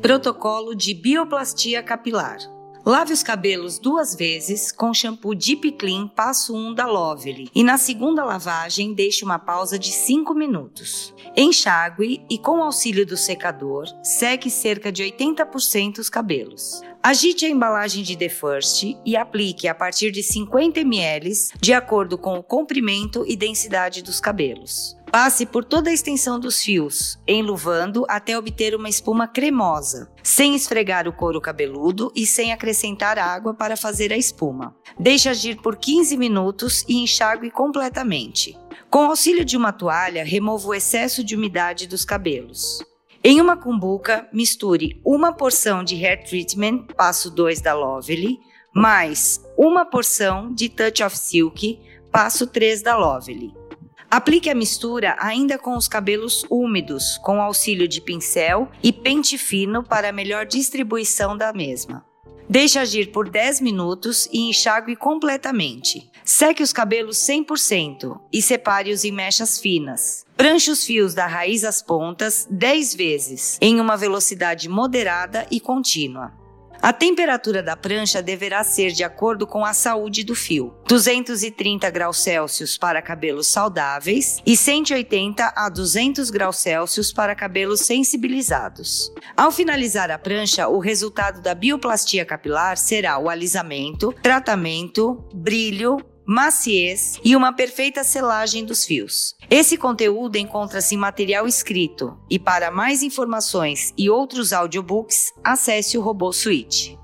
Protocolo de bioplastia capilar. Lave os cabelos duas vezes com shampoo Deep Clean passo 1 da Lovely e na segunda lavagem deixe uma pausa de 5 minutos. Enxague e com auxílio do secador, seque cerca de 80% os cabelos. Agite a embalagem de The First e aplique a partir de 50 ml, de acordo com o comprimento e densidade dos cabelos. Passe por toda a extensão dos fios, enluvando até obter uma espuma cremosa, sem esfregar o couro cabeludo e sem acrescentar água para fazer a espuma. Deixe agir por 15 minutos e enxague completamente. Com auxílio de uma toalha, remova o excesso de umidade dos cabelos. Em uma cumbuca, misture uma porção de Hair Treatment, passo 2 da Lovely, mais uma porção de Touch of Silk, passo 3 da Lovely. Aplique a mistura ainda com os cabelos úmidos, com auxílio de pincel e pente fino para melhor distribuição da mesma. Deixe agir por 10 minutos e enxague completamente. Seque os cabelos 100% e separe-os em mechas finas. Pranche os fios da raiz às pontas 10 vezes, em uma velocidade moderada e contínua. A temperatura da prancha deverá ser de acordo com a saúde do fio: 230 graus Celsius para cabelos saudáveis e 180 a 200 graus Celsius para cabelos sensibilizados. Ao finalizar a prancha, o resultado da bioplastia capilar será o alisamento, tratamento, brilho, maciez e uma perfeita selagem dos fios. Esse conteúdo encontra-se em material escrito e para mais informações e outros audiobooks, acesse o Robô Suite.